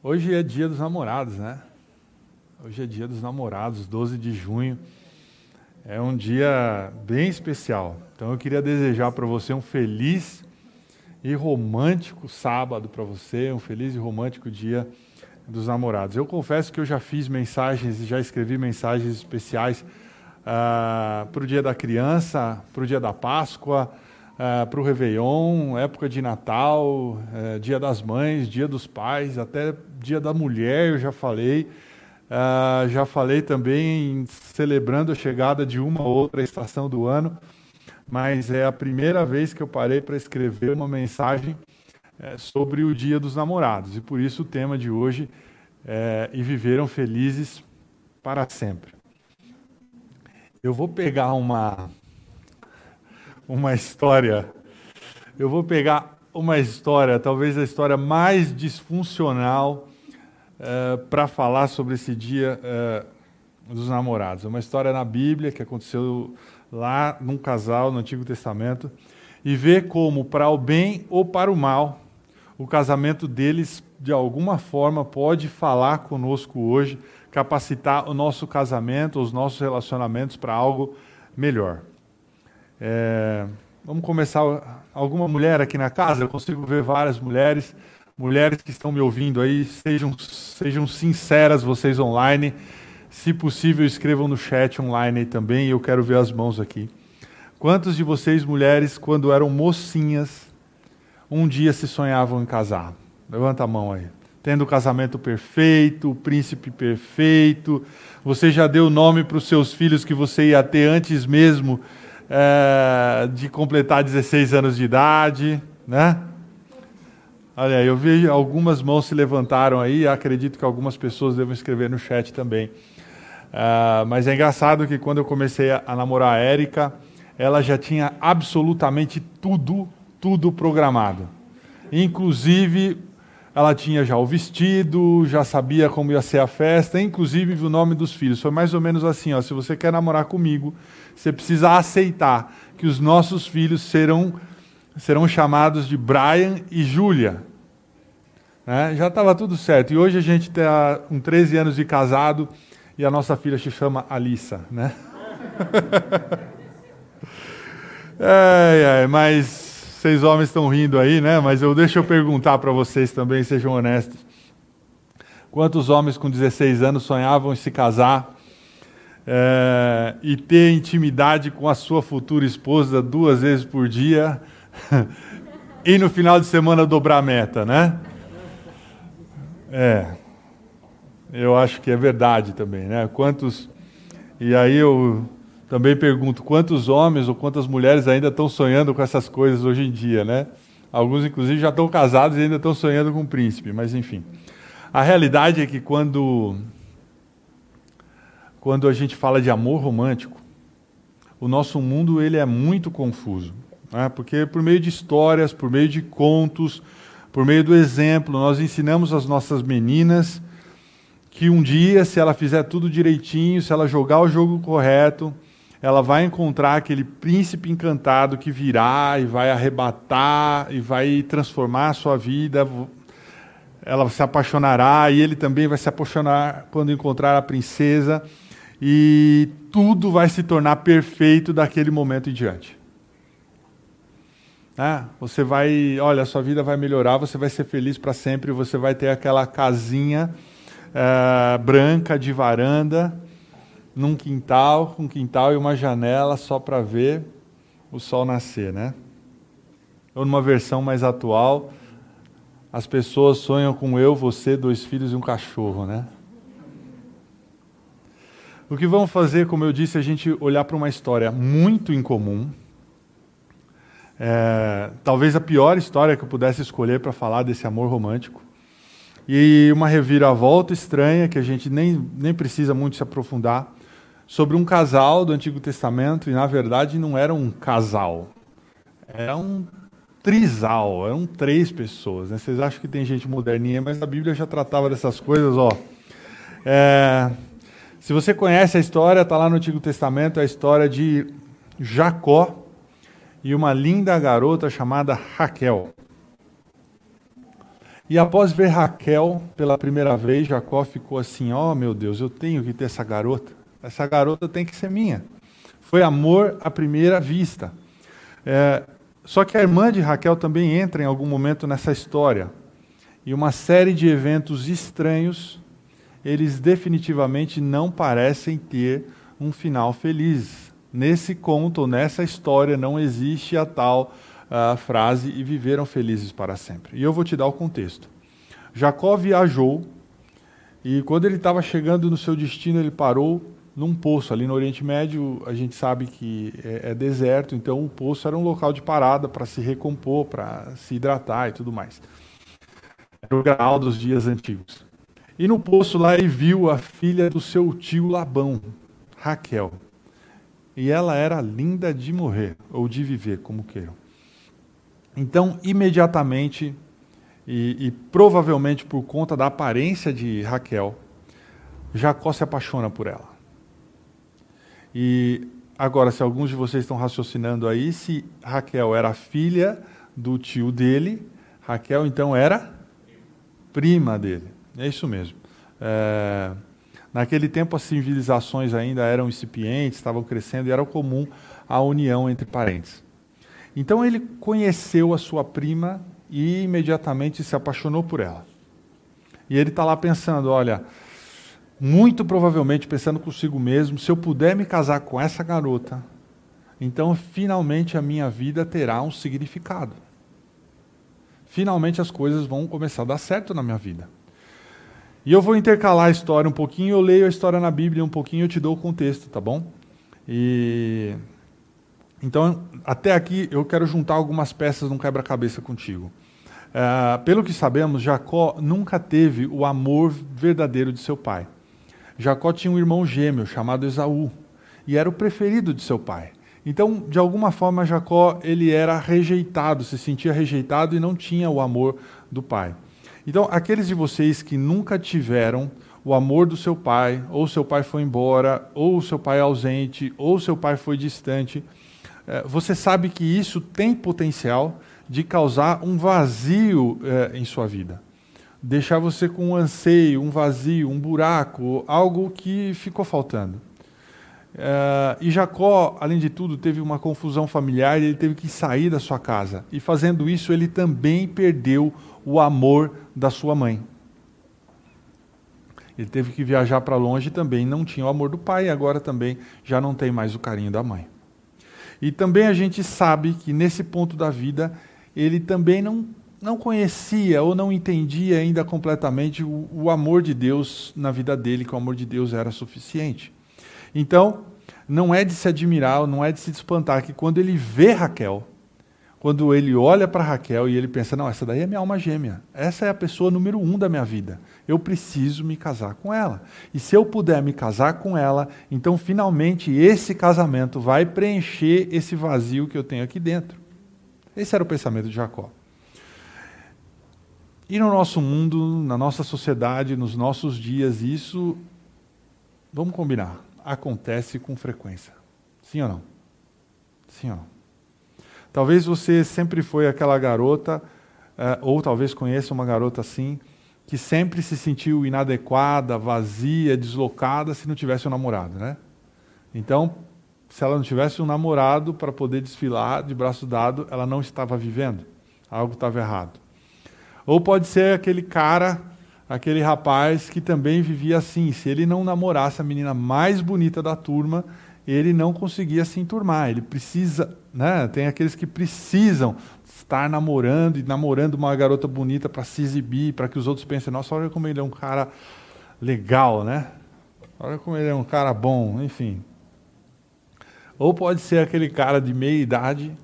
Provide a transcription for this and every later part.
Hoje é dia dos namorados, né? Hoje é dia dos namorados, 12 de junho. É um dia bem especial. Então eu queria desejar para você um feliz e romântico sábado para você, um feliz e romântico dia dos namorados. Eu confesso que eu já fiz mensagens e já escrevi mensagens especiais uh, para o dia da criança, para o dia da Páscoa, uh, para o Réveillon, época de Natal, uh, Dia das Mães, Dia dos Pais, até Dia da Mulher, eu já falei. Uh, já falei também celebrando a chegada de uma ou outra estação do ano, mas é a primeira vez que eu parei para escrever uma mensagem é, sobre o Dia dos Namorados. E por isso o tema de hoje é E Viveram Felizes para Sempre. Eu vou pegar uma, uma história. Eu vou pegar uma história, talvez a história mais disfuncional é, para falar sobre esse dia é, dos namorados. É uma história na Bíblia que aconteceu lá num casal no Antigo Testamento e ver como, para o bem ou para o mal, o casamento deles, de alguma forma, pode falar conosco hoje, capacitar o nosso casamento, os nossos relacionamentos para algo melhor. É, vamos começar. Alguma mulher aqui na casa? Eu consigo ver várias mulheres. Mulheres que estão me ouvindo aí, sejam, sejam sinceras vocês online. Se possível, escrevam no chat online também. Eu quero ver as mãos aqui. Quantos de vocês, mulheres, quando eram mocinhas, um dia se sonhavam em casar? Levanta a mão aí. Tendo o casamento perfeito, o príncipe perfeito. Você já deu nome para os seus filhos que você ia ter antes mesmo é, de completar 16 anos de idade, né? Olha eu vi algumas mãos se levantaram aí, acredito que algumas pessoas devem escrever no chat também. Uh, mas é engraçado que quando eu comecei a, a namorar a Érica, ela já tinha absolutamente tudo, tudo programado. Inclusive, ela tinha já o vestido, já sabia como ia ser a festa, inclusive o nome dos filhos. Foi mais ou menos assim: ó, se você quer namorar comigo, você precisa aceitar que os nossos filhos serão, serão chamados de Brian e Júlia. É, já estava tudo certo. E hoje a gente está com 13 anos de casado e a nossa filha se chama Alissa, né? é, é, mas vocês homens estão rindo aí, né? Mas eu deixa eu perguntar para vocês também, sejam honestos. Quantos homens com 16 anos sonhavam em se casar é, e ter intimidade com a sua futura esposa duas vezes por dia e no final de semana dobrar a meta, né? É, eu acho que é verdade também, né? Quantos e aí eu também pergunto quantos homens ou quantas mulheres ainda estão sonhando com essas coisas hoje em dia, né? Alguns inclusive já estão casados e ainda estão sonhando com um príncipe, mas enfim. A realidade é que quando quando a gente fala de amor romântico, o nosso mundo ele é muito confuso, né? porque por meio de histórias, por meio de contos, por meio do exemplo, nós ensinamos as nossas meninas que um dia, se ela fizer tudo direitinho, se ela jogar o jogo correto, ela vai encontrar aquele príncipe encantado que virá e vai arrebatar e vai transformar a sua vida. Ela se apaixonará e ele também vai se apaixonar quando encontrar a princesa e tudo vai se tornar perfeito daquele momento em diante. Ah, você vai, olha, a sua vida vai melhorar, você vai ser feliz para sempre, você vai ter aquela casinha uh, branca de varanda, num quintal, um quintal e uma janela só para ver o sol nascer, né? Ou numa versão mais atual, as pessoas sonham com eu, você, dois filhos e um cachorro, né? O que vamos fazer, como eu disse, é a gente olhar para uma história muito incomum. É, talvez a pior história que eu pudesse escolher para falar desse amor romântico. E uma reviravolta estranha, que a gente nem, nem precisa muito se aprofundar, sobre um casal do Antigo Testamento, e na verdade não era um casal, era um trisal, eram três pessoas. Né? Vocês acham que tem gente moderninha, mas a Bíblia já tratava dessas coisas. Ó. É, se você conhece a história, está lá no Antigo Testamento, é a história de Jacó e uma linda garota chamada Raquel. E após ver Raquel pela primeira vez, Jacó ficou assim: ó oh, meu Deus, eu tenho que ter essa garota. Essa garota tem que ser minha. Foi amor à primeira vista. É, só que a irmã de Raquel também entra em algum momento nessa história. E uma série de eventos estranhos, eles definitivamente não parecem ter um final feliz. Nesse conto, nessa história, não existe a tal uh, frase e viveram felizes para sempre. E eu vou te dar o contexto. Jacó viajou e quando ele estava chegando no seu destino, ele parou num poço. Ali no Oriente Médio, a gente sabe que é, é deserto, então o poço era um local de parada para se recompor, para se hidratar e tudo mais. Era o graal dos dias antigos. E no poço lá ele viu a filha do seu tio Labão, Raquel. E ela era linda de morrer, ou de viver, como queiram. Então, imediatamente, e, e, provavelmente por conta da aparência de Raquel, Jacó se apaixona por ela. E agora, se alguns de vocês estão raciocinando aí, se Raquel era filha do tio dele, Raquel então era prima dele. É isso mesmo. É, naquele tempo, as civilizações ainda eram incipientes, estavam crescendo e era comum a união entre parentes. Então ele conheceu a sua prima e imediatamente se apaixonou por ela. E ele está lá pensando: olha, muito provavelmente pensando consigo mesmo, se eu puder me casar com essa garota, então finalmente a minha vida terá um significado. Finalmente as coisas vão começar a dar certo na minha vida. E eu vou intercalar a história um pouquinho, eu leio a história na Bíblia um pouquinho, eu te dou o contexto, tá bom? E então, até aqui eu quero juntar algumas peças num quebra-cabeça contigo. Uh, pelo que sabemos, Jacó nunca teve o amor verdadeiro de seu pai. Jacó tinha um irmão gêmeo chamado Esaú e era o preferido de seu pai. Então, de alguma forma, Jacó ele era rejeitado, se sentia rejeitado e não tinha o amor do pai. Então, aqueles de vocês que nunca tiveram o amor do seu pai, ou seu pai foi embora, ou seu pai é ausente, ou seu pai foi distante, é, você sabe que isso tem potencial de causar um vazio é, em sua vida. Deixar você com um anseio, um vazio, um buraco, algo que ficou faltando. É, e Jacó, além de tudo, teve uma confusão familiar e ele teve que sair da sua casa. E fazendo isso, ele também perdeu o amor da sua mãe. Ele teve que viajar para longe também não tinha o amor do pai, e agora também já não tem mais o carinho da mãe. E também a gente sabe que nesse ponto da vida, ele também não, não conhecia ou não entendia ainda completamente o, o amor de Deus na vida dele, que o amor de Deus era suficiente. Então, não é de se admirar, não é de se espantar que quando ele vê Raquel, quando ele olha para Raquel e ele pensa: não, essa daí é minha alma gêmea, essa é a pessoa número um da minha vida, eu preciso me casar com ela. E se eu puder me casar com ela, então finalmente esse casamento vai preencher esse vazio que eu tenho aqui dentro. Esse era o pensamento de Jacó. E no nosso mundo, na nossa sociedade, nos nossos dias, isso, vamos combinar, acontece com frequência. Sim ou não? Sim ou não? Talvez você sempre foi aquela garota, uh, ou talvez conheça uma garota assim, que sempre se sentiu inadequada, vazia, deslocada se não tivesse um namorado, né? Então, se ela não tivesse um namorado para poder desfilar de braço dado, ela não estava vivendo. Algo estava errado. Ou pode ser aquele cara, aquele rapaz que também vivia assim. Se ele não namorasse a menina mais bonita da turma, ele não conseguia se enturmar. Ele precisa, né? Tem aqueles que precisam estar namorando e namorando uma garota bonita para se exibir, para que os outros pensem: nossa, olha como ele é um cara legal, né? Olha como ele é um cara bom, enfim. Ou pode ser aquele cara de meia idade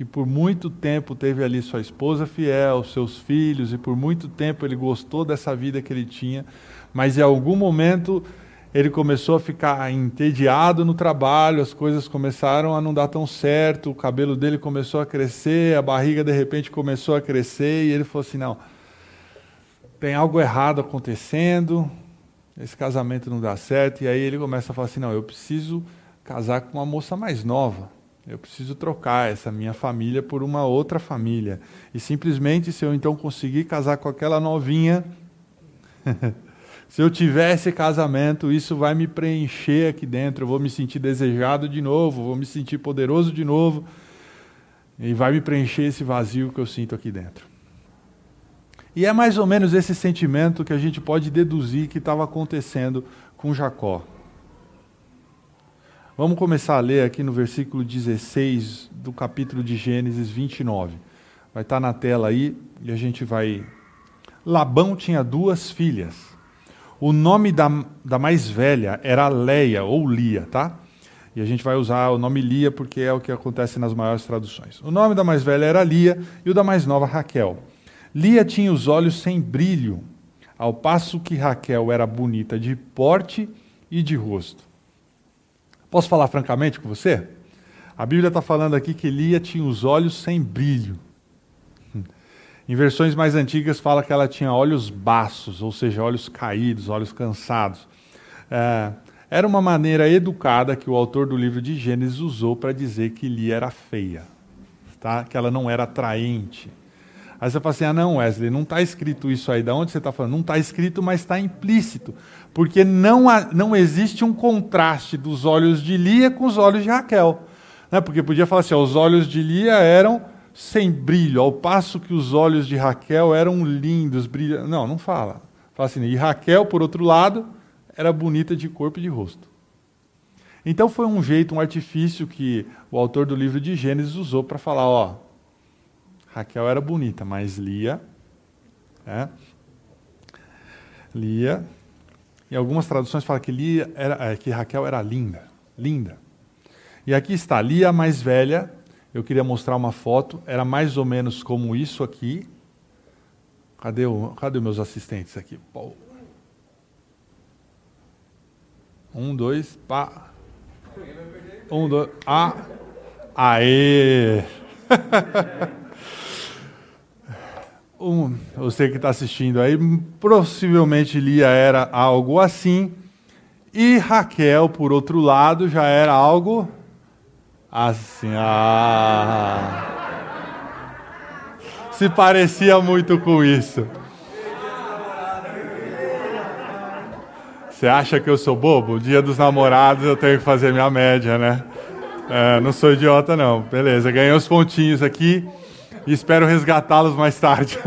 que por muito tempo teve ali sua esposa fiel, seus filhos, e por muito tempo ele gostou dessa vida que ele tinha, mas em algum momento ele começou a ficar entediado no trabalho, as coisas começaram a não dar tão certo, o cabelo dele começou a crescer, a barriga de repente começou a crescer, e ele falou assim: não, tem algo errado acontecendo, esse casamento não dá certo, e aí ele começa a falar assim: não, eu preciso casar com uma moça mais nova, Eu preciso trocar essa minha família por uma outra família. E simplesmente, se eu então conseguir casar com aquela novinha, se eu tiver esse casamento, isso vai me preencher aqui dentro. Eu vou me sentir desejado de novo, vou me sentir poderoso de novo. E vai me preencher esse vazio que eu sinto aqui dentro. E é mais ou menos esse sentimento que a gente pode deduzir que estava acontecendo com Jacó. Vamos começar a ler aqui no versículo 16 do capítulo de Gênesis 29. Vai estar na tela aí e a gente vai. Labão tinha duas filhas. O nome da, da mais velha era Leia ou Lia, tá? E a gente vai usar o nome Lia porque é o que acontece nas maiores traduções. O nome da mais velha era Lia e o da mais nova Raquel. Lia tinha os olhos sem brilho, ao passo que Raquel era bonita de porte e de rosto. Posso falar francamente com você? A Bíblia está falando aqui que Lia tinha os olhos sem brilho. Em versões mais antigas fala que ela tinha olhos baços, ou seja, olhos caídos, olhos cansados. É, era uma maneira educada que o autor do livro de Gênesis usou para dizer que Lia era feia, tá? que ela não era atraente. Aí você fala assim: ah, não, Wesley, não está escrito isso aí. Da onde você está falando? Não está escrito, mas está implícito. Porque não, há, não existe um contraste dos olhos de Lia com os olhos de Raquel. Né? Porque podia falar assim: ó, os olhos de Lia eram sem brilho, ao passo que os olhos de Raquel eram lindos, brilhantes. Não, não fala. Fala assim: e Raquel, por outro lado, era bonita de corpo e de rosto. Então foi um jeito, um artifício que o autor do livro de Gênesis usou para falar, ó, Raquel era bonita, mas Lia, é, Lia, em algumas traduções fala que Lia era, é, que Raquel era linda, linda. E aqui está Lia mais velha. Eu queria mostrar uma foto. Era mais ou menos como isso aqui. Cadê, o, cadê meus assistentes aqui? Um, dois, pá. Um, dois, ah. Aê! um, você que está assistindo aí, possivelmente Lia era algo assim. E Raquel, por outro lado, já era algo assim. Ah. Se parecia muito com isso. Você acha que eu sou bobo? Dia dos namorados eu tenho que fazer minha média, né? É, não sou idiota, não. Beleza, ganhei os pontinhos aqui e espero resgatá-los mais tarde.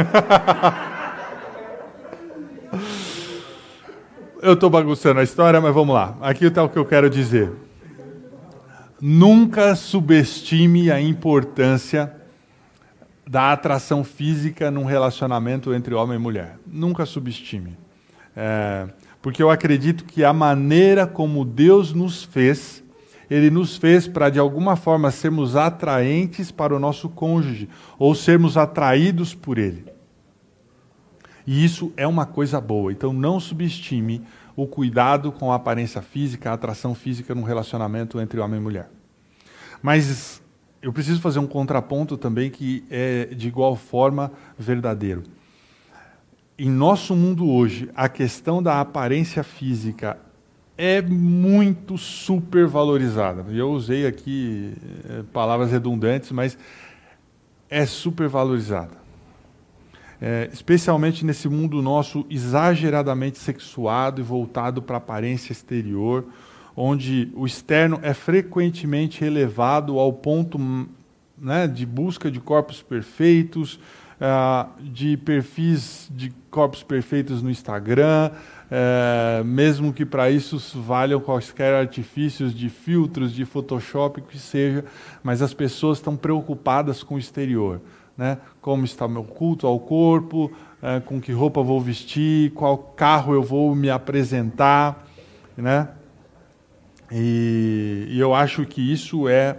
eu estou bagunçando a história, mas vamos lá. Aqui está o que eu quero dizer. Nunca subestime a importância da atração física num relacionamento entre homem e mulher. Nunca subestime. É, porque eu acredito que a maneira como Deus nos fez, Ele nos fez para de alguma forma sermos atraentes para o nosso cônjuge, ou sermos atraídos por Ele. E isso é uma coisa boa, então não subestime o cuidado com a aparência física, a atração física num relacionamento entre homem e mulher. Mas eu preciso fazer um contraponto também que é de igual forma verdadeiro em nosso mundo hoje, a questão da aparência física é muito supervalorizada. Eu usei aqui é, palavras redundantes, mas é supervalorizada. É, especialmente nesse mundo nosso exageradamente sexuado e voltado para a aparência exterior, onde o externo é frequentemente elevado ao ponto né, de busca de corpos perfeitos, uh, de perfis de corpos perfeitos no Instagram, uh, mesmo que para isso valham quaisquer artifícios de filtros, de Photoshop, que seja, mas as pessoas estão preocupadas com o exterior. Né? Como está meu culto ao corpo, uh, com que roupa vou vestir, qual carro eu vou me apresentar. Né? E, e eu acho que isso é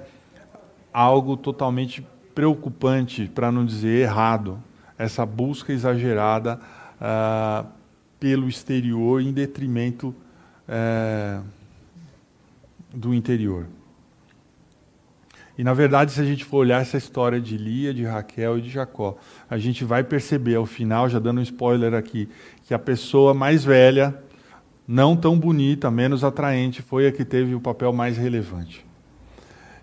algo totalmente preocupante, para não dizer errado, essa busca exagerada uh, pelo exterior em detrimento uh, do interior. E na verdade, se a gente for olhar essa história de Lia, de Raquel e de Jacó, a gente vai perceber ao final, já dando um spoiler aqui, que a pessoa mais velha, não tão bonita, menos atraente, foi a que teve o papel mais relevante.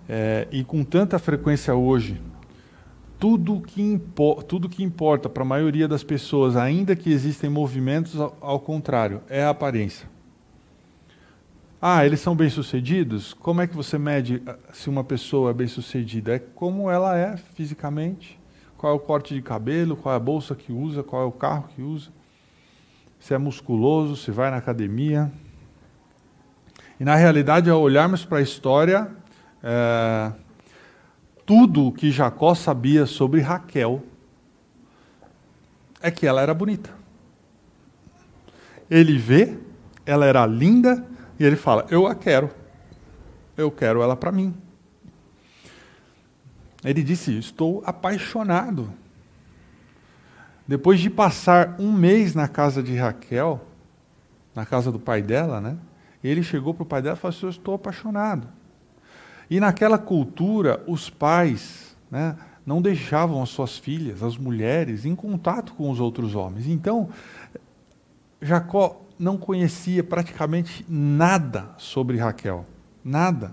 é, e com tanta frequência hoje, tudo que, impo tudo que importa para a maioria das pessoas, ainda que existem movimentos ao, ao contrário, é a aparência. Ah, eles são bem-sucedidos? Como é que você mede ah, se uma pessoa é bem-sucedida? É como ela é fisicamente, qual é o corte de cabelo, qual é a bolsa que usa, qual é o carro que usa, se é musculoso, se vai na academia. E na realidade, ao olharmos para a história, é, tudo o que Jacó sabia sobre Raquel é que ela era bonita. Ele vê, ela era linda, e ele fala: Eu a quero. Eu quero ela para mim. Ele disse: Estou apaixonado. Depois de passar um mês na casa de Raquel, na casa do pai dela, né? Ele chegou para o pai dela e falou assim: Eu estou apaixonado. E naquela cultura, os pais né, não deixavam as suas filhas, as mulheres, em contato com os outros homens. Então, Jacó não conhecia praticamente nada sobre Raquel. Nada.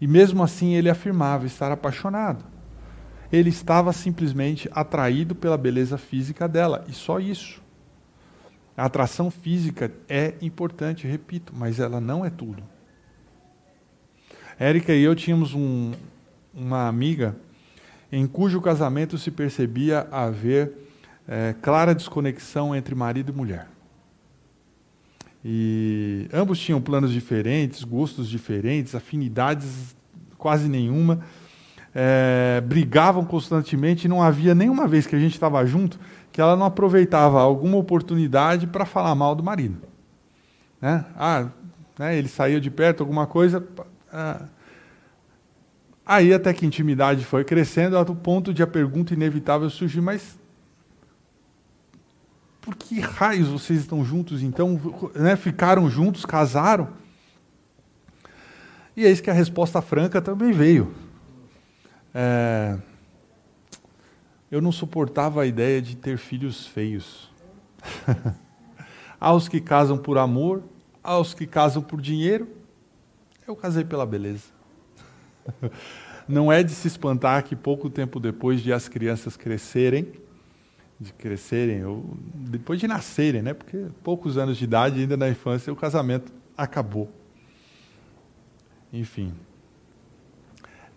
E mesmo assim ele afirmava estar apaixonado. Ele estava simplesmente atraído pela beleza física dela, e só isso. A atração física é importante, repito, mas ela não é tudo. Érica e eu tínhamos um, uma amiga em cujo casamento se percebia haver é, clara desconexão entre marido e mulher. E ambos tinham planos diferentes, gostos diferentes, afinidades quase nenhuma. É, brigavam constantemente e não havia nenhuma vez que a gente estava junto que ela não aproveitava alguma oportunidade para falar mal do marido. Né? Ah, né, ele saiu de perto, alguma coisa, ah. Aí até que a intimidade foi crescendo, ao ponto de a pergunta inevitável surgir, mas por que raios vocês estão juntos então? Né? Ficaram juntos, casaram? E eis que a resposta franca também veio. É, eu não suportava a ideia de ter filhos feios. aos que casam por amor, aos que casam por dinheiro, eu casei pela beleza. Não é de se espantar que pouco tempo depois de as crianças crescerem, de crescerem, ou depois de nascerem, né? Porque poucos anos de idade, ainda na infância, o casamento acabou. Enfim.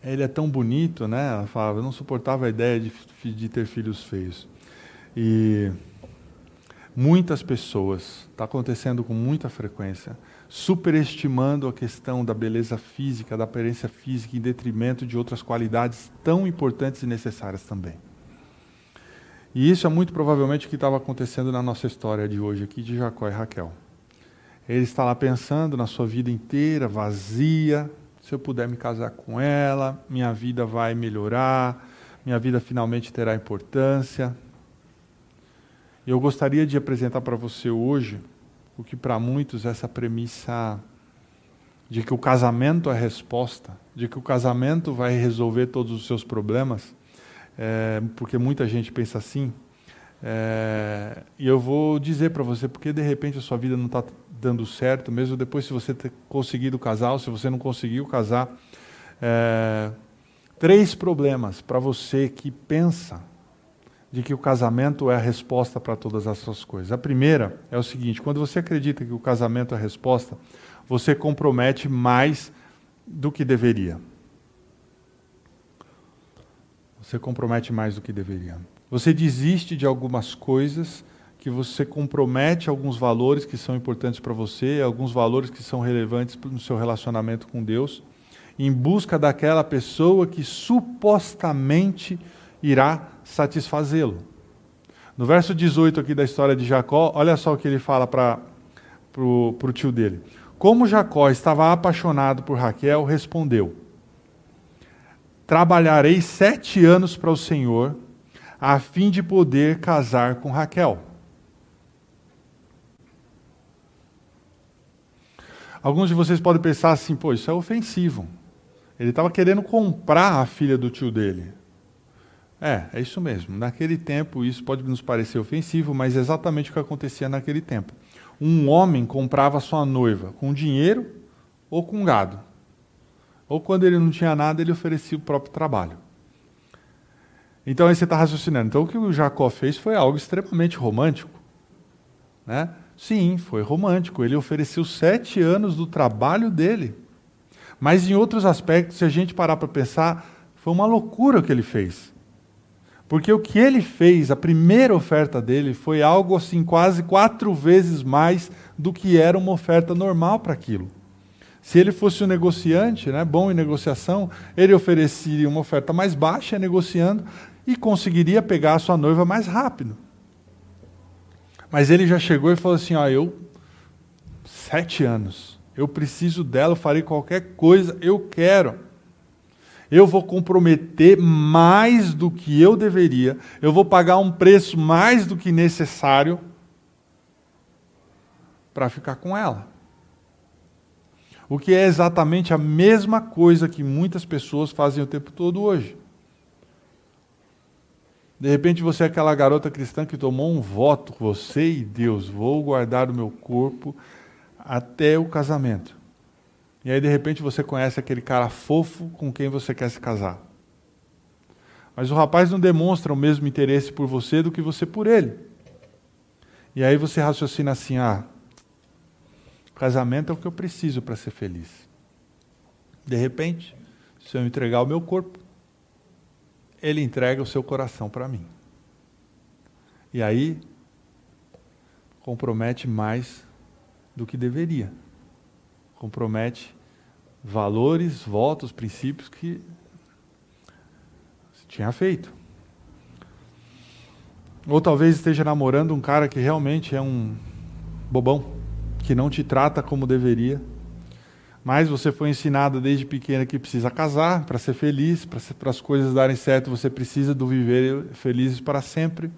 Ele é tão bonito, né? Ela falava, eu não suportava a ideia de, de ter filhos feios. E muitas pessoas, está acontecendo com muita frequência, superestimando a questão da beleza física, da aparência física, em detrimento de outras qualidades tão importantes e necessárias também. E isso é muito provavelmente o que estava acontecendo na nossa história de hoje aqui de Jacó e Raquel. Ele está lá pensando na sua vida inteira, vazia. Se eu puder me casar com ela, minha vida vai melhorar, minha vida finalmente terá importância. Eu gostaria de apresentar para você hoje o que para muitos é essa premissa de que o casamento é a resposta, de que o casamento vai resolver todos os seus problemas, é, porque muita gente pensa assim. É, e eu vou dizer para você porque de repente a sua vida não está dando certo, mesmo depois se você ter conseguido casar ou se você não conseguiu casar. É, três problemas para você que pensa de que o casamento é a resposta para todas essas coisas. A primeira é o seguinte: quando você acredita que o casamento é a resposta, você compromete mais do que deveria. Você compromete mais do que deveria. Você desiste de algumas coisas que você compromete alguns valores que são importantes para você, alguns valores que são relevantes no seu relacionamento com Deus, em busca daquela pessoa que supostamente irá satisfazê-lo. No verso 18 aqui da história de Jacó, olha só o que ele fala para o tio dele. Como Jacó estava apaixonado por Raquel, respondeu: Trabalharei sete anos para o Senhor, a fim de poder casar com Raquel. Alguns de vocês podem pensar assim, pô, isso é ofensivo. Ele estava querendo comprar a filha do tio dele. É, é isso mesmo. Naquele tempo, isso pode nos parecer ofensivo, mas é exatamente o que acontecia naquele tempo. Um homem comprava sua noiva com dinheiro ou com gado. Ou quando ele não tinha nada, ele oferecia o próprio trabalho. Então aí você está raciocinando. Então o que o Jacó fez foi algo extremamente romântico. Né? Sim, foi romântico. Ele ofereceu sete anos do trabalho dele. Mas em outros aspectos, se a gente parar para pensar, foi uma loucura o que ele fez. Porque o que ele fez, a primeira oferta dele, foi algo assim quase quatro vezes mais do que era uma oferta normal para aquilo. Se ele fosse um negociante, né, bom em negociação, ele ofereceria uma oferta mais baixa negociando e conseguiria pegar a sua noiva mais rápido. Mas ele já chegou e falou assim: ó, eu sete anos, eu preciso dela, eu farei qualquer coisa, eu quero eu vou comprometer mais do que eu deveria, eu vou pagar um preço mais do que necessário para ficar com ela. O que é exatamente a mesma coisa que muitas pessoas fazem o tempo todo hoje. De repente você é aquela garota cristã que tomou um voto, você e Deus, vou guardar o meu corpo até o casamento. E aí, de repente, você conhece aquele cara fofo com quem você quer se casar. Mas o rapaz não demonstra o mesmo interesse por você do que você por ele. E aí você raciocina assim: ah, casamento é o que eu preciso para ser feliz. De repente, se eu entregar o meu corpo, ele entrega o seu coração para mim. E aí, compromete mais do que deveria. Compromete valores, votos, princípios que tinha feito. Ou talvez esteja namorando um cara que realmente é um bobão, que não te trata como deveria. Mas você foi ensinado desde pequena que precisa casar para ser feliz, para as coisas darem certo, você precisa do viver felizes para sempre.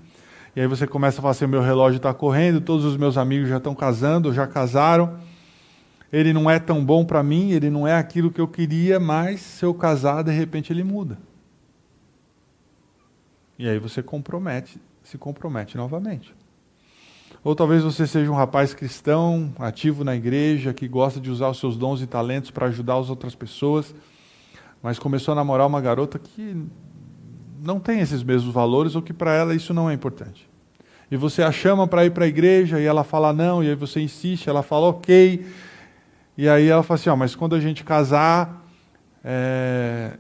E aí você começa a falar assim: meu relógio está correndo, todos os meus amigos já estão casando, já casaram ele não é tão bom para mim, ele não é aquilo que eu queria, mas se eu casar, de repente ele muda. E aí você compromete, se compromete novamente. Ou talvez você seja um rapaz cristão, ativo na igreja, que gosta de usar os seus dons e talentos para ajudar as outras pessoas, mas começou a namorar uma garota que não tem esses mesmos valores ou que para ela isso não é importante. E você a chama para ir para a igreja e ela fala não, e aí você insiste, ela fala ok, e aí ela fala assim: ó, mas quando a gente casar, é,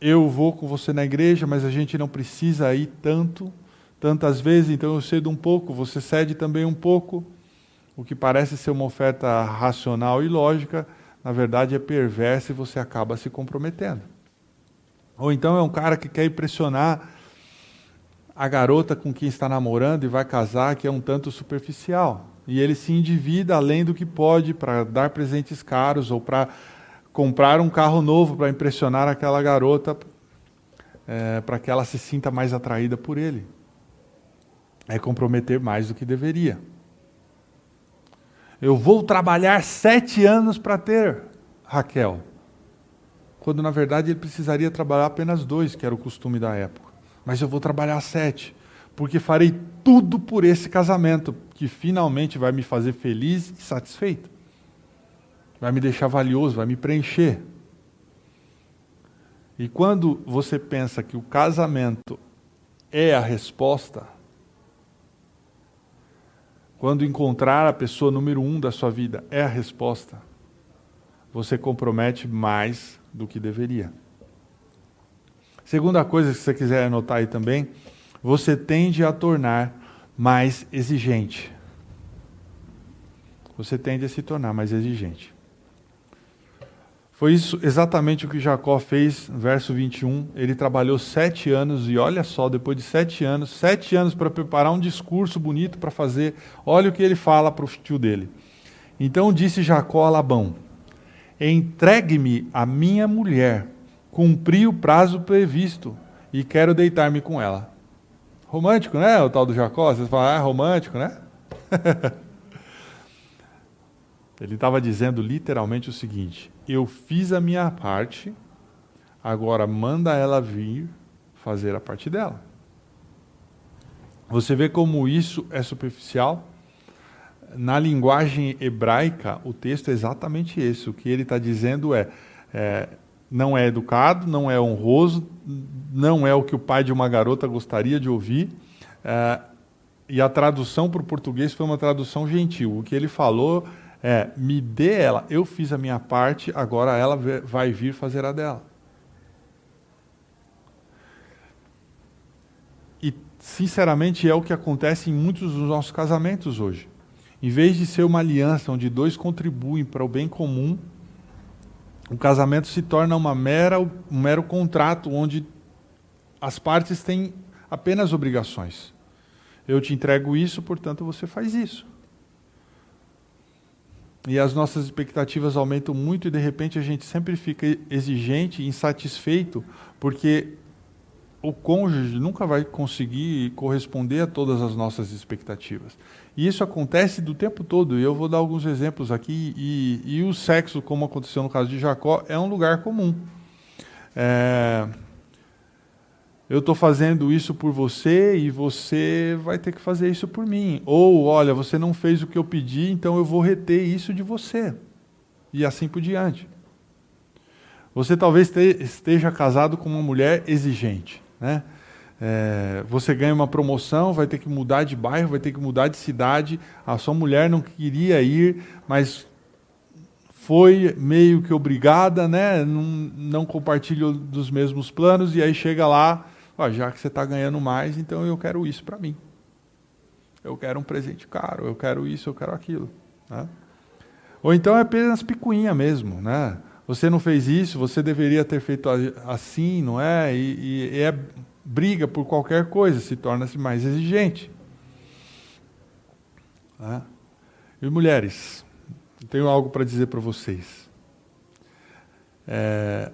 eu vou com você na igreja, mas a gente não precisa ir tanto, tantas vezes, então eu cedo um pouco, você cede também um pouco. O que parece ser uma oferta racional e lógica, na verdade é perversa e você acaba se comprometendo. Ou então é um cara que quer impressionar a garota com quem está namorando e vai casar, que é um tanto superficial e ele se endivida além do que pode para dar presentes caros ou para comprar um carro novo para impressionar aquela garota, é, para que ela se sinta mais atraída por ele. É comprometer mais do que deveria. Eu vou trabalhar sete anos para ter Raquel, quando na verdade ele precisaria trabalhar apenas dois, que era o costume da época. Mas eu vou trabalhar sete porque farei tudo por esse casamento, que finalmente vai me fazer feliz e satisfeito. Vai me deixar valioso, vai me preencher. E quando você pensa que o casamento é a resposta, quando encontrar a pessoa número um da sua vida é a resposta, você compromete mais do que deveria. Segunda coisa que você quiser anotar aí também, você tende a tornar mais exigente. Você tende a se tornar mais exigente. Foi isso exatamente o que Jacó fez, verso 21. Ele trabalhou sete anos, e olha só, depois de sete anos, sete anos para preparar um discurso bonito para fazer. Olha o que ele fala para o tio dele. Então disse Jacó a Labão: Entregue-me a minha mulher, cumpri o prazo previsto, e quero deitar-me com ela. Romântico, né? O tal do Jacó. Vocês falam, ah, é romântico, né? Ele estava dizendo literalmente o seguinte: Eu fiz a minha parte, agora manda ela vir fazer a parte dela. Você vê como isso é superficial? Na linguagem hebraica, o texto é exatamente esse. O que ele está dizendo é, é: não é educado, não é honroso, não é o que o pai de uma garota gostaria de ouvir. É, e a tradução para o português foi uma tradução gentil. O que ele falou é: me dê ela, eu fiz a minha parte, agora ela vai vir fazer a dela. E, sinceramente, é o que acontece em muitos dos nossos casamentos hoje. Em vez de ser uma aliança onde dois contribuem para o bem comum, o casamento se torna uma mera, um mero contrato onde as partes têm apenas obrigações. Eu te entrego isso, portanto você faz isso. E as nossas expectativas aumentam muito e de repente a gente sempre fica exigente, insatisfeito, porque o cônjuge nunca vai conseguir corresponder a todas as nossas expectativas. E isso acontece do tempo todo. E eu vou dar alguns exemplos aqui. E, e o sexo, como aconteceu no caso de Jacó, é um lugar comum. É, eu estou fazendo isso por você e você vai ter que fazer isso por mim. Ou, olha, você não fez o que eu pedi, então eu vou reter isso de você. E assim por diante. Você talvez esteja casado com uma mulher exigente. Né? É, você ganha uma promoção, vai ter que mudar de bairro, vai ter que mudar de cidade. A sua mulher não queria ir, mas foi meio que obrigada, né? não, não compartilha dos mesmos planos, e aí chega lá, ó, já que você está ganhando mais, então eu quero isso para mim. Eu quero um presente caro, eu quero isso, eu quero aquilo. Né? Ou então é apenas picuinha mesmo, né? Você não fez isso, você deveria ter feito assim, não é? E, e é briga por qualquer coisa, se torna-se mais exigente. Né? E mulheres, tenho algo para dizer para vocês. É,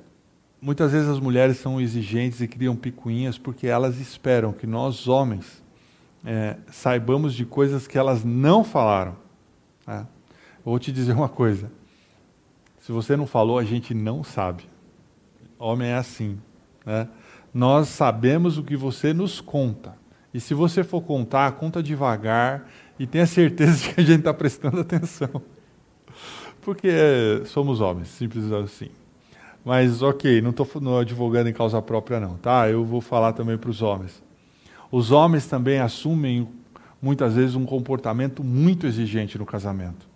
muitas vezes as mulheres são exigentes e criam picuinhas porque elas esperam que nós, homens, é, saibamos de coisas que elas não falaram. Né? Vou te dizer uma coisa. Se você não falou, a gente não sabe. Homem é assim. Né? Nós sabemos o que você nos conta. E se você for contar, conta devagar e tenha certeza de que a gente está prestando atenção. Porque somos homens, simples assim. Mas ok, não estou advogando em causa própria não, tá? Eu vou falar também para os homens. Os homens também assumem muitas vezes um comportamento muito exigente no casamento.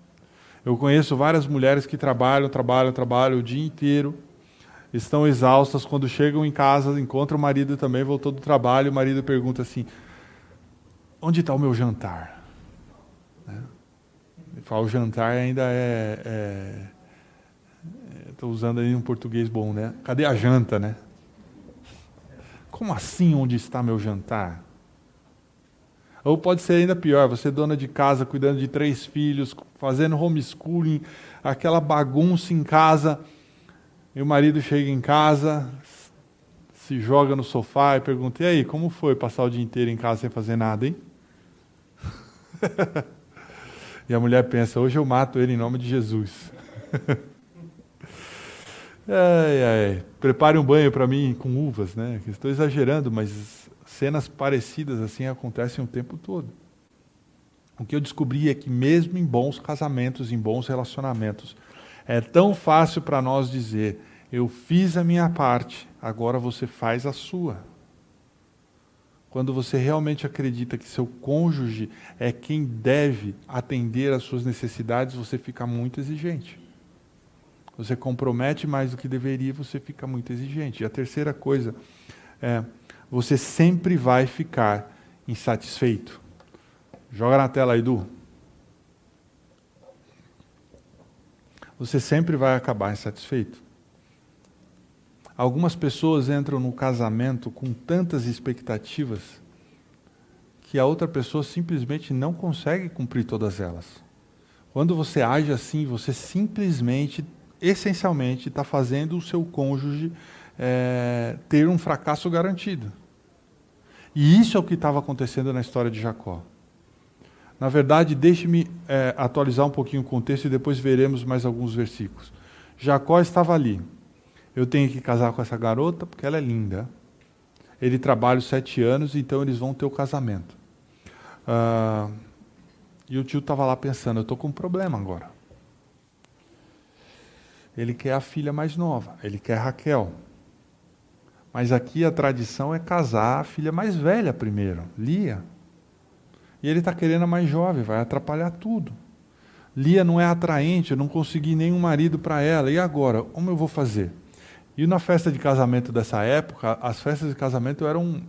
Eu conheço várias mulheres que trabalham, trabalham, trabalham o dia inteiro, estão exaustas, quando chegam em casa, encontram o marido também, voltou do trabalho, o marido pergunta assim: onde está o meu jantar? Né? Fala, o jantar ainda é, Estou é, usando aí um português bom, né? Cadê a janta, né? Como assim onde está meu jantar? Ou pode ser ainda pior, você é dona de casa, cuidando de três filhos, fazendo homeschooling, aquela bagunça em casa, e o marido chega em casa, se joga no sofá e pergunta: E aí, como foi passar o dia inteiro em casa sem fazer nada, hein? e a mulher pensa: Hoje eu mato ele em nome de Jesus. ai, ai. Prepare um banho para mim com uvas, né? Estou exagerando, mas cenas parecidas assim acontecem o tempo todo. O que eu descobri é que, mesmo em bons casamentos, em bons relacionamentos, é tão fácil para nós dizer: eu fiz a minha parte, agora você faz a sua. Quando você realmente acredita que seu cônjuge é quem deve atender às suas necessidades, você fica muito exigente. Você compromete mais do que deveria, você fica muito exigente. E a terceira coisa é, você sempre vai ficar insatisfeito. Joga na tela, Edu. você sempre vai acabar insatisfeito. Algumas pessoas entram no casamento com tantas expectativas que a outra pessoa simplesmente não consegue cumprir todas elas. Quando você age assim, você simplesmente, essencialmente, está fazendo o seu cônjuge é, ter um fracasso garantido. E isso é o que estava acontecendo na história de Jacó. Na verdade, deixe-me é, atualizar um pouquinho o contexto e depois veremos mais alguns versículos. Jacó estava ali. Eu tenho que casar com essa garota porque ela é linda. Ele trabalha sete anos, então eles vão ter o casamento. Ah, e o tio estava lá pensando: eu estou com um problema agora. Ele quer a filha mais nova, ele quer Raquel. Mas aqui a tradição é casar a filha mais velha primeiro, Lia. E ele está querendo a mais jovem, vai atrapalhar tudo. Lia não é atraente, eu não consegui nenhum marido para ela. E agora, como eu vou fazer? E na festa de casamento dessa época, as festas de casamento eram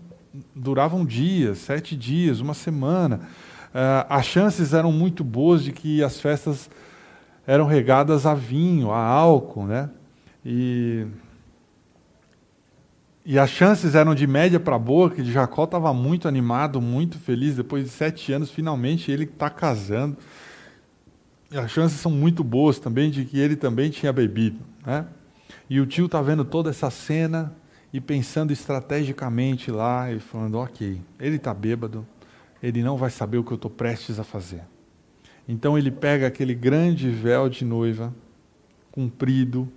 duravam dias, sete dias, uma semana. Uh, as chances eram muito boas de que as festas eram regadas a vinho, a álcool, né? E e as chances eram de média para boa, que Jacó estava muito animado, muito feliz. Depois de sete anos, finalmente ele está casando. E as chances são muito boas também de que ele também tinha bebido. Né? E o tio está vendo toda essa cena e pensando estrategicamente lá e falando: ok, ele está bêbado, ele não vai saber o que eu estou prestes a fazer. Então ele pega aquele grande véu de noiva, comprido,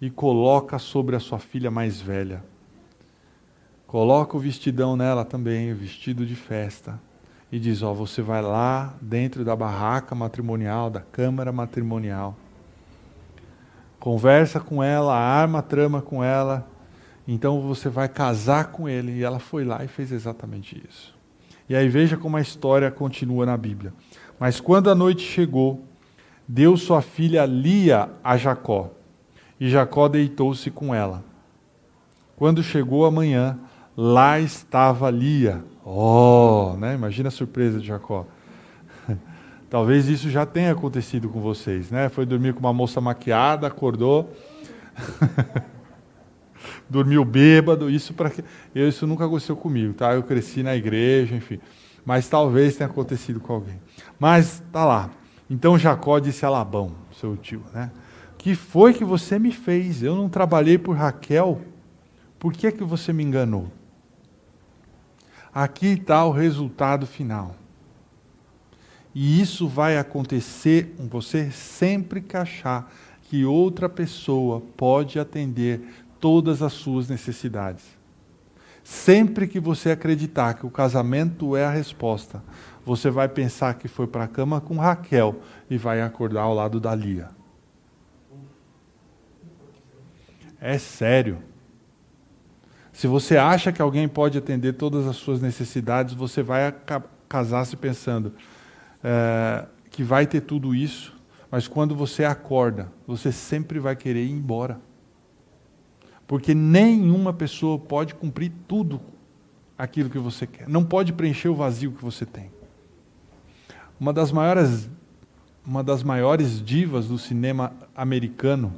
e coloca sobre a sua filha mais velha. Coloca o vestidão nela também, o vestido de festa. E diz: Ó, você vai lá dentro da barraca matrimonial, da câmara matrimonial. Conversa com ela, arma trama com ela. Então você vai casar com ele. E ela foi lá e fez exatamente isso. E aí veja como a história continua na Bíblia. Mas quando a noite chegou, deu sua filha Lia a Jacó e Jacó deitou-se com ela. Quando chegou a manhã, lá estava Lia. Oh, né? imagina a surpresa de Jacó. Talvez isso já tenha acontecido com vocês, né? Foi dormir com uma moça maquiada, acordou, dormiu bêbado. Isso para eu isso nunca aconteceu comigo, tá? Eu cresci na igreja, enfim. Mas talvez tenha acontecido com alguém. Mas tá lá. Então Jacó disse a Labão, seu tio, né? Que foi que você me fez? Eu não trabalhei por Raquel. Por que, que você me enganou? Aqui está o resultado final. E isso vai acontecer com você sempre que achar que outra pessoa pode atender todas as suas necessidades. Sempre que você acreditar que o casamento é a resposta, você vai pensar que foi para a cama com Raquel e vai acordar ao lado da Lia. É sério. Se você acha que alguém pode atender todas as suas necessidades, você vai casar se pensando é, que vai ter tudo isso, mas quando você acorda, você sempre vai querer ir embora. Porque nenhuma pessoa pode cumprir tudo aquilo que você quer. Não pode preencher o vazio que você tem. Uma das maiores, uma das maiores divas do cinema americano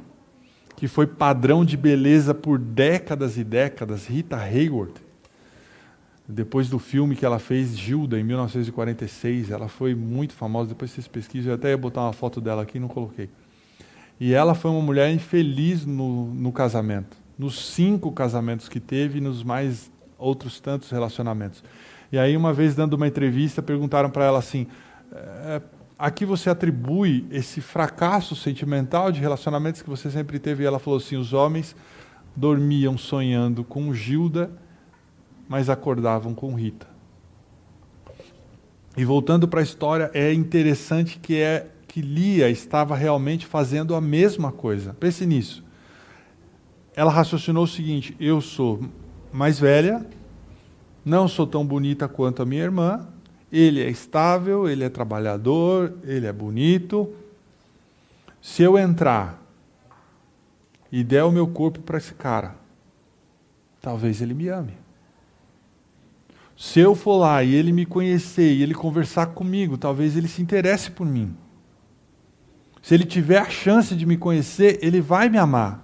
que foi padrão de beleza por décadas e décadas, Rita Hayworth. Depois do filme que ela fez, Gilda, em 1946, ela foi muito famosa. Depois vocês pesquisam, eu até ia botar uma foto dela aqui, não coloquei. E ela foi uma mulher infeliz no, no casamento, nos cinco casamentos que teve e nos mais outros tantos relacionamentos. E aí, uma vez dando uma entrevista, perguntaram para ela assim: é, a que você atribui esse fracasso sentimental de relacionamentos que você sempre teve? E ela falou assim: os homens dormiam sonhando com Gilda, mas acordavam com Rita. E voltando para a história, é interessante que é que Lia estava realmente fazendo a mesma coisa. Pense nisso. Ela raciocinou o seguinte: eu sou mais velha, não sou tão bonita quanto a minha irmã, ele é estável, ele é trabalhador, ele é bonito. Se eu entrar e der o meu corpo para esse cara, talvez ele me ame. Se eu for lá e ele me conhecer e ele conversar comigo, talvez ele se interesse por mim. Se ele tiver a chance de me conhecer, ele vai me amar.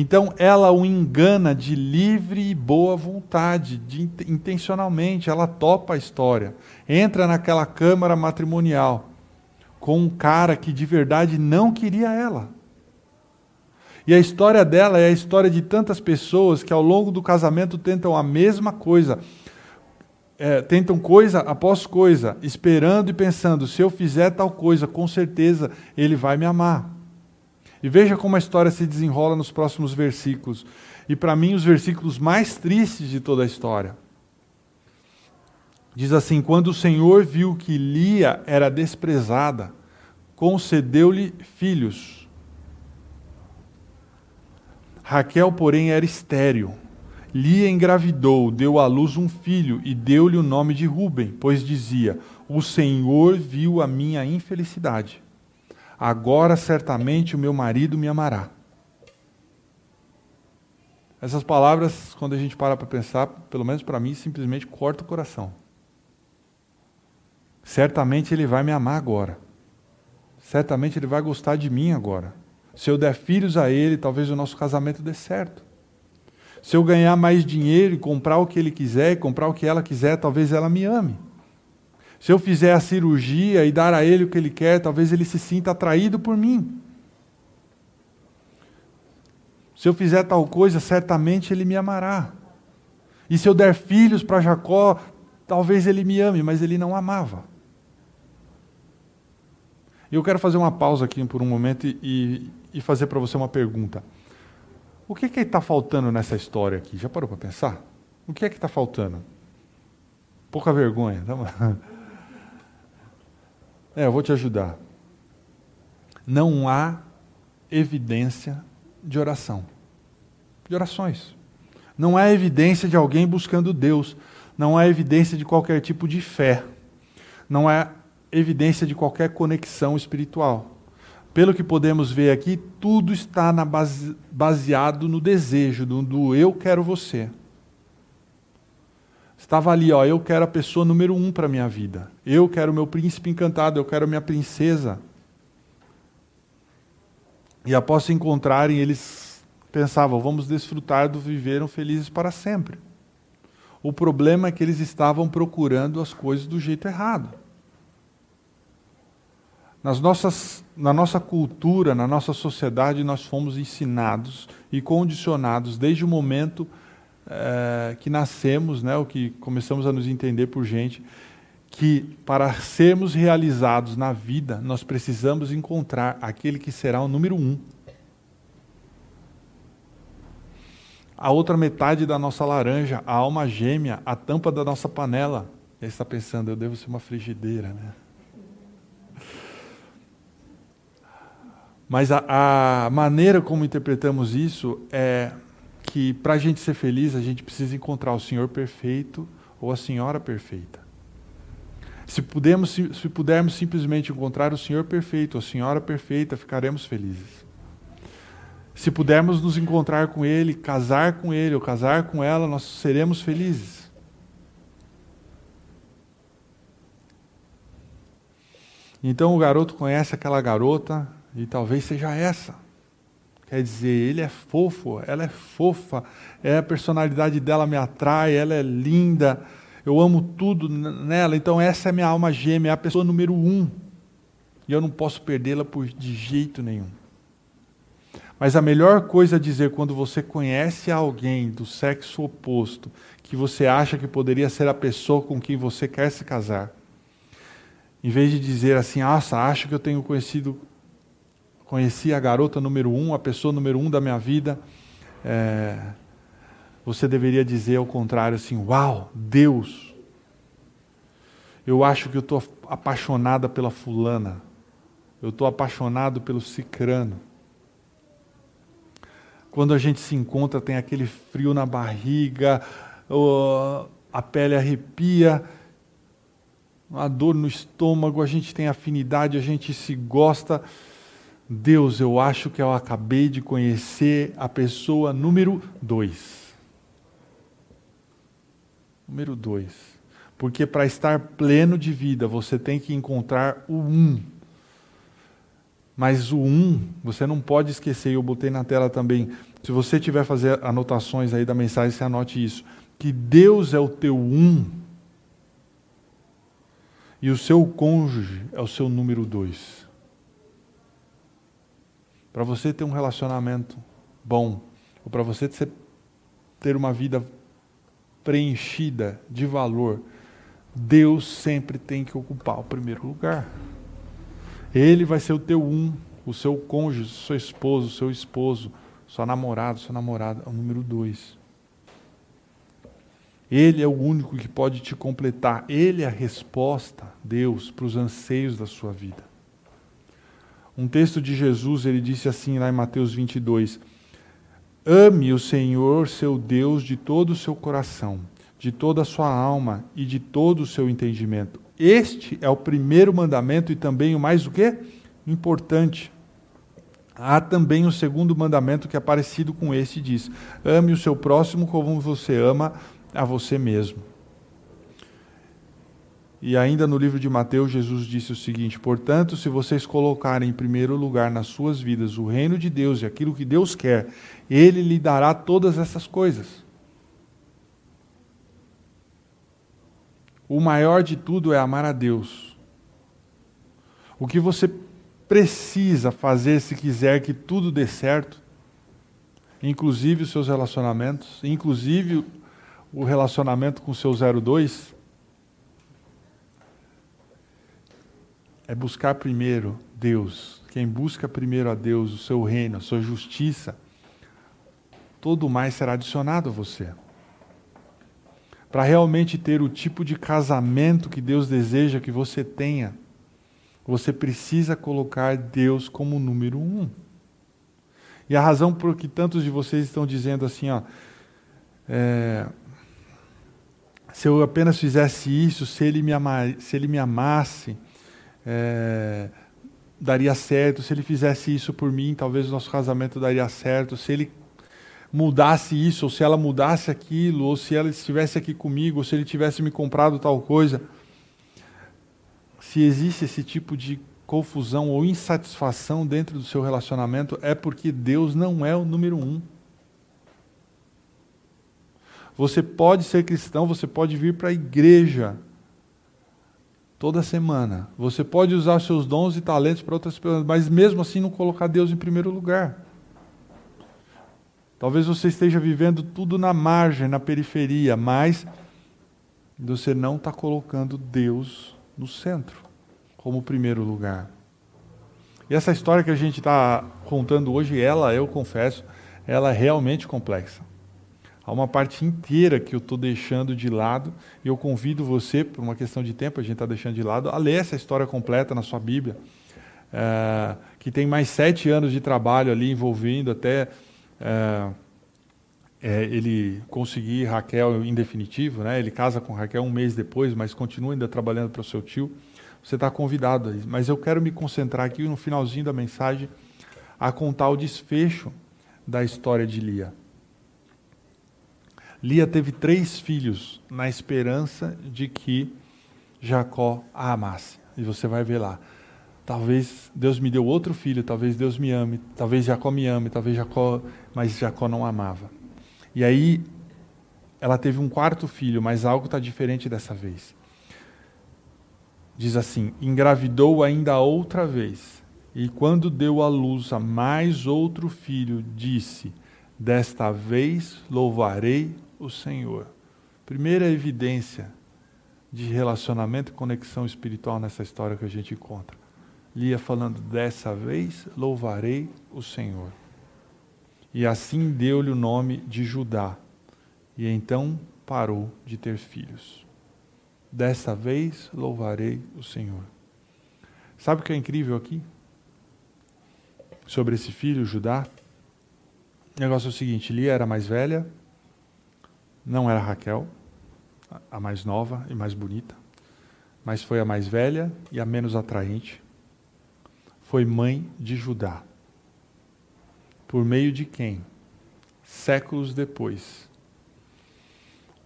Então ela o engana de livre e boa vontade, de, intencionalmente, ela topa a história. Entra naquela câmara matrimonial com um cara que de verdade não queria ela. E a história dela é a história de tantas pessoas que ao longo do casamento tentam a mesma coisa. É, tentam coisa após coisa, esperando e pensando: se eu fizer tal coisa, com certeza ele vai me amar. E veja como a história se desenrola nos próximos versículos. E para mim, os versículos mais tristes de toda a história. Diz assim: Quando o Senhor viu que Lia era desprezada, concedeu-lhe filhos. Raquel, porém, era estéril. Lia engravidou, deu à luz um filho e deu-lhe o nome de Ruben, pois dizia: O Senhor viu a minha infelicidade. Agora certamente o meu marido me amará. Essas palavras, quando a gente para para pensar, pelo menos para mim, simplesmente corta o coração. Certamente ele vai me amar agora. Certamente ele vai gostar de mim agora. Se eu der filhos a ele, talvez o nosso casamento dê certo. Se eu ganhar mais dinheiro e comprar o que ele quiser, e comprar o que ela quiser, talvez ela me ame. Se eu fizer a cirurgia e dar a ele o que ele quer, talvez ele se sinta atraído por mim. Se eu fizer tal coisa, certamente ele me amará. E se eu der filhos para Jacó, talvez ele me ame, mas ele não amava. Eu quero fazer uma pausa aqui por um momento e, e fazer para você uma pergunta. O que é que está faltando nessa história aqui? Já parou para pensar? O que é que está faltando? Pouca vergonha. Tá? É, eu vou te ajudar. Não há evidência de oração, de orações. Não há evidência de alguém buscando Deus. Não há evidência de qualquer tipo de fé. Não há evidência de qualquer conexão espiritual. Pelo que podemos ver aqui, tudo está base, baseado no desejo do, do eu quero você. Estava ali, ó, eu quero a pessoa número um para a minha vida. Eu quero meu príncipe encantado, eu quero minha princesa. E após se encontrarem, eles pensavam, vamos desfrutar do viveram felizes para sempre. O problema é que eles estavam procurando as coisas do jeito errado. Nas nossas, na nossa cultura, na nossa sociedade, nós fomos ensinados e condicionados desde o momento é, que nascemos, né, o que começamos a nos entender por gente, que para sermos realizados na vida, nós precisamos encontrar aquele que será o número um. A outra metade da nossa laranja, a alma gêmea, a tampa da nossa panela. E aí está pensando, eu devo ser uma frigideira, né? Mas a, a maneira como interpretamos isso é que para a gente ser feliz, a gente precisa encontrar o Senhor perfeito ou a Senhora perfeita. Se, pudermos, se pudermos simplesmente encontrar o Senhor perfeito, a Senhora perfeita, ficaremos felizes. Se pudermos nos encontrar com Ele, casar com Ele ou casar com ela, nós seremos felizes. Então o garoto conhece aquela garota e talvez seja essa. Quer dizer, ele é fofo, ela é fofa, é a personalidade dela me atrai, ela é linda, eu amo tudo nela. Então essa é minha alma gêmea, é a pessoa número um. E eu não posso perdê-la de jeito nenhum. Mas a melhor coisa a dizer quando você conhece alguém do sexo oposto, que você acha que poderia ser a pessoa com quem você quer se casar, em vez de dizer assim, nossa, acho que eu tenho conhecido conheci a garota número um, a pessoa número um da minha vida. É, você deveria dizer ao contrário assim: Uau, Deus, eu acho que eu estou apaixonada pela fulana, eu estou apaixonado pelo cicrano. Quando a gente se encontra, tem aquele frio na barriga, a pele arrepia, uma dor no estômago, a gente tem afinidade, a gente se gosta. Deus, eu acho que eu acabei de conhecer a pessoa número dois. Número dois. Porque para estar pleno de vida, você tem que encontrar o um. Mas o um, você não pode esquecer, eu botei na tela também. Se você tiver fazer anotações aí da mensagem, você anote isso. Que Deus é o teu um. E o seu cônjuge é o seu número dois. Para você ter um relacionamento bom, ou para você ter uma vida preenchida de valor, Deus sempre tem que ocupar o primeiro lugar. Ele vai ser o teu um, o seu cônjuge, seu esposo, seu esposo, sua namorada, sua namorada, é o número dois. Ele é o único que pode te completar. Ele é a resposta, Deus, para os anseios da sua vida. Um texto de Jesus, ele disse assim lá em Mateus 22, Ame o Senhor, seu Deus, de todo o seu coração, de toda a sua alma e de todo o seu entendimento. Este é o primeiro mandamento e também o mais o quê? Importante. Há também o segundo mandamento que é parecido com este, diz: Ame o seu próximo como você ama a você mesmo. E ainda no livro de Mateus, Jesus disse o seguinte: Portanto, se vocês colocarem em primeiro lugar nas suas vidas o reino de Deus e aquilo que Deus quer, Ele lhe dará todas essas coisas. O maior de tudo é amar a Deus. O que você precisa fazer se quiser que tudo dê certo, inclusive os seus relacionamentos, inclusive o relacionamento com o seu 02, é buscar primeiro Deus. Quem busca primeiro a Deus, o seu reino, a sua justiça, todo mais será adicionado a você. Para realmente ter o tipo de casamento que Deus deseja que você tenha, você precisa colocar Deus como número um. E a razão por que tantos de vocês estão dizendo assim, ó, é, se eu apenas fizesse isso, se ele me, amar, se ele me amasse, é, daria certo. Se ele fizesse isso por mim, talvez o nosso casamento daria certo. Se ele mudasse isso, ou se ela mudasse aquilo, ou se ela estivesse aqui comigo, ou se ele tivesse me comprado tal coisa se existe esse tipo de confusão ou insatisfação dentro do seu relacionamento, é porque Deus não é o número um. Você pode ser cristão, você pode vir para a igreja toda semana. Você pode usar seus dons e talentos para outras pessoas, mas mesmo assim não colocar Deus em primeiro lugar. Talvez você esteja vivendo tudo na margem, na periferia, mas você não está colocando Deus no centro, como primeiro lugar. E essa história que a gente está contando hoje, ela, eu confesso, ela é realmente complexa. Há uma parte inteira que eu estou deixando de lado, e eu convido você, por uma questão de tempo, a gente está deixando de lado, a ler essa história completa na sua Bíblia, é, que tem mais sete anos de trabalho ali envolvendo até é, é, ele conseguir Raquel em definitivo, né? ele casa com Raquel um mês depois, mas continua ainda trabalhando para o seu tio. Você está convidado. Mas eu quero me concentrar aqui no finalzinho da mensagem a contar o desfecho da história de Lia. Lia teve três filhos na esperança de que Jacó a amasse. E você vai ver lá. Talvez Deus me deu outro filho, talvez Deus me ame, talvez Jacó me ame, talvez Jacó, mas Jacó não amava. E aí ela teve um quarto filho, mas algo está diferente dessa vez. Diz assim: engravidou ainda outra vez, e quando deu à luz a mais outro filho, disse: Desta vez louvarei o Senhor. Primeira evidência de relacionamento e conexão espiritual nessa história que a gente encontra. Lia falando: Dessa vez louvarei o Senhor. E assim deu-lhe o nome de Judá. E então parou de ter filhos. Dessa vez louvarei o Senhor. Sabe o que é incrível aqui? Sobre esse filho, Judá? O negócio é o seguinte: Lia era mais velha, não era Raquel, a mais nova e mais bonita, mas foi a mais velha e a menos atraente. Foi mãe de Judá por meio de quem, séculos depois,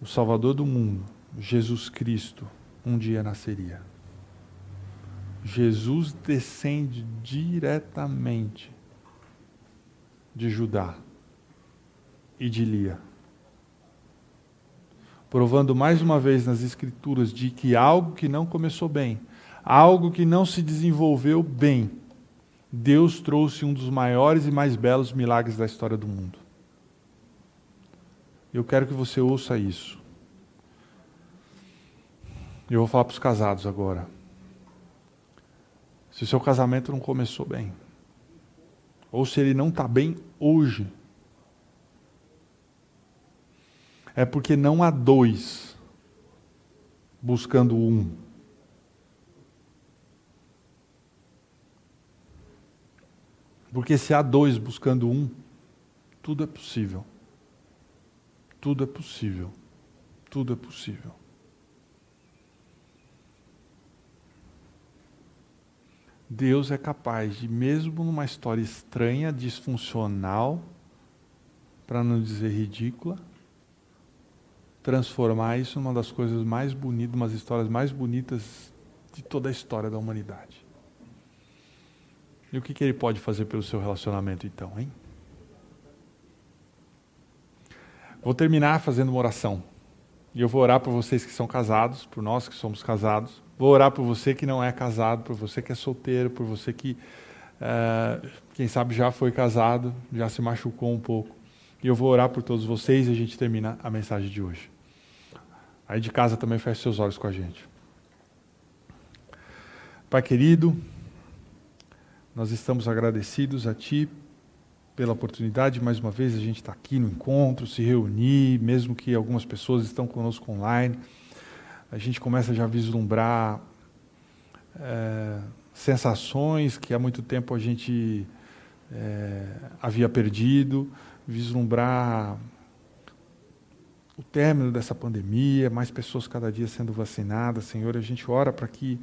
o Salvador do mundo, Jesus Cristo, um dia nasceria. Jesus descende diretamente de Judá e de Lia, provando mais uma vez nas Escrituras de que algo que não começou bem, algo que não se desenvolveu bem, Deus trouxe um dos maiores e mais belos milagres da história do mundo. Eu quero que você ouça isso. Eu vou falar para os casados agora. Se o seu casamento não começou bem, ou se ele não está bem hoje, é porque não há dois buscando um. Porque se há dois buscando um, Tudo é possível. Tudo é possível. Tudo é possível. Deus é capaz de, mesmo numa história estranha, disfuncional, para não dizer ridícula, transformar isso numa das coisas mais bonitas, umas histórias mais bonitas de toda a história da humanidade. E o que, que ele pode fazer pelo seu relacionamento então, hein? Vou terminar fazendo uma oração. E eu vou orar por vocês que são casados, por nós que somos casados. Vou orar por você que não é casado, por você que é solteiro, por você que, uh, quem sabe, já foi casado, já se machucou um pouco. E eu vou orar por todos vocês e a gente termina a mensagem de hoje. Aí de casa também feche seus olhos com a gente. Pai querido, nós estamos agradecidos a Ti pela oportunidade, mais uma vez, a gente está aqui no encontro, se reunir, mesmo que algumas pessoas estão conosco online. A gente começa já a vislumbrar é, sensações que há muito tempo a gente é, havia perdido, vislumbrar o término dessa pandemia, mais pessoas cada dia sendo vacinadas. Senhor, a gente ora para que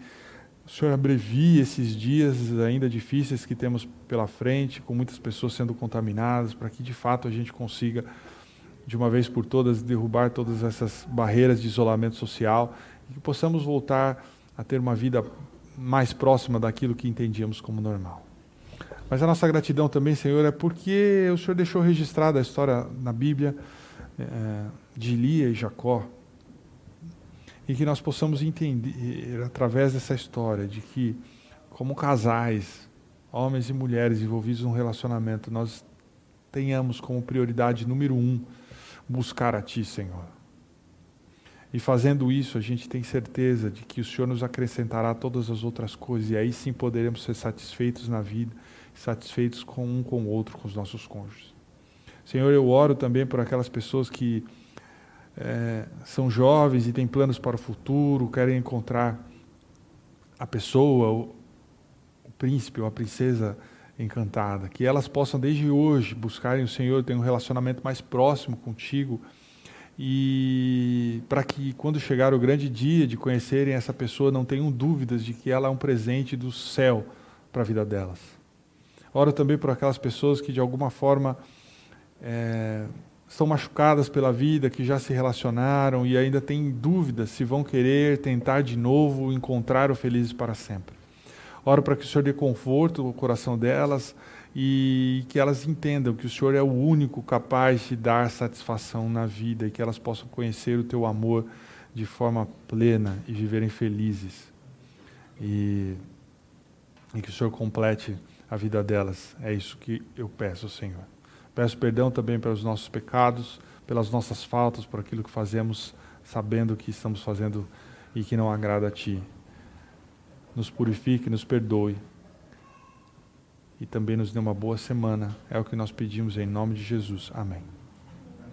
o Senhor abrevie esses dias ainda difíceis que temos pela frente, com muitas pessoas sendo contaminadas, para que de fato a gente consiga, de uma vez por todas, derrubar todas essas barreiras de isolamento social e que possamos voltar a ter uma vida mais próxima daquilo que entendíamos como normal. Mas a nossa gratidão também, Senhor, é porque o Senhor deixou registrada a história na Bíblia é, de Lia e Jacó, e que nós possamos entender através dessa história de que, como casais, homens e mulheres envolvidos num relacionamento, nós tenhamos como prioridade número um buscar a Ti, Senhor. E fazendo isso, a gente tem certeza de que o Senhor nos acrescentará todas as outras coisas, e aí sim poderemos ser satisfeitos na vida, satisfeitos com um com o outro, com os nossos cônjuges. Senhor, eu oro também por aquelas pessoas que é, são jovens e têm planos para o futuro, querem encontrar a pessoa, o, o príncipe ou a princesa encantada, que elas possam desde hoje buscarem o Senhor, ter um relacionamento mais próximo contigo e para que quando chegar o grande dia de conhecerem essa pessoa não tenham dúvidas de que ela é um presente do céu para a vida delas. Oro também por aquelas pessoas que de alguma forma é, estão machucadas pela vida, que já se relacionaram e ainda têm dúvidas se vão querer tentar de novo encontrar o felizes para sempre. Oro para que o Senhor dê conforto no coração delas e que elas entendam que o Senhor é o único capaz de dar satisfação na vida e que elas possam conhecer o teu amor de forma plena e viverem felizes. E, e que o Senhor complete a vida delas. É isso que eu peço, Senhor. Peço perdão também pelos nossos pecados, pelas nossas faltas, por aquilo que fazemos sabendo que estamos fazendo e que não agrada a Ti. Nos purifique, nos perdoe e também nos dê uma boa semana. É o que nós pedimos em nome de Jesus. Amém.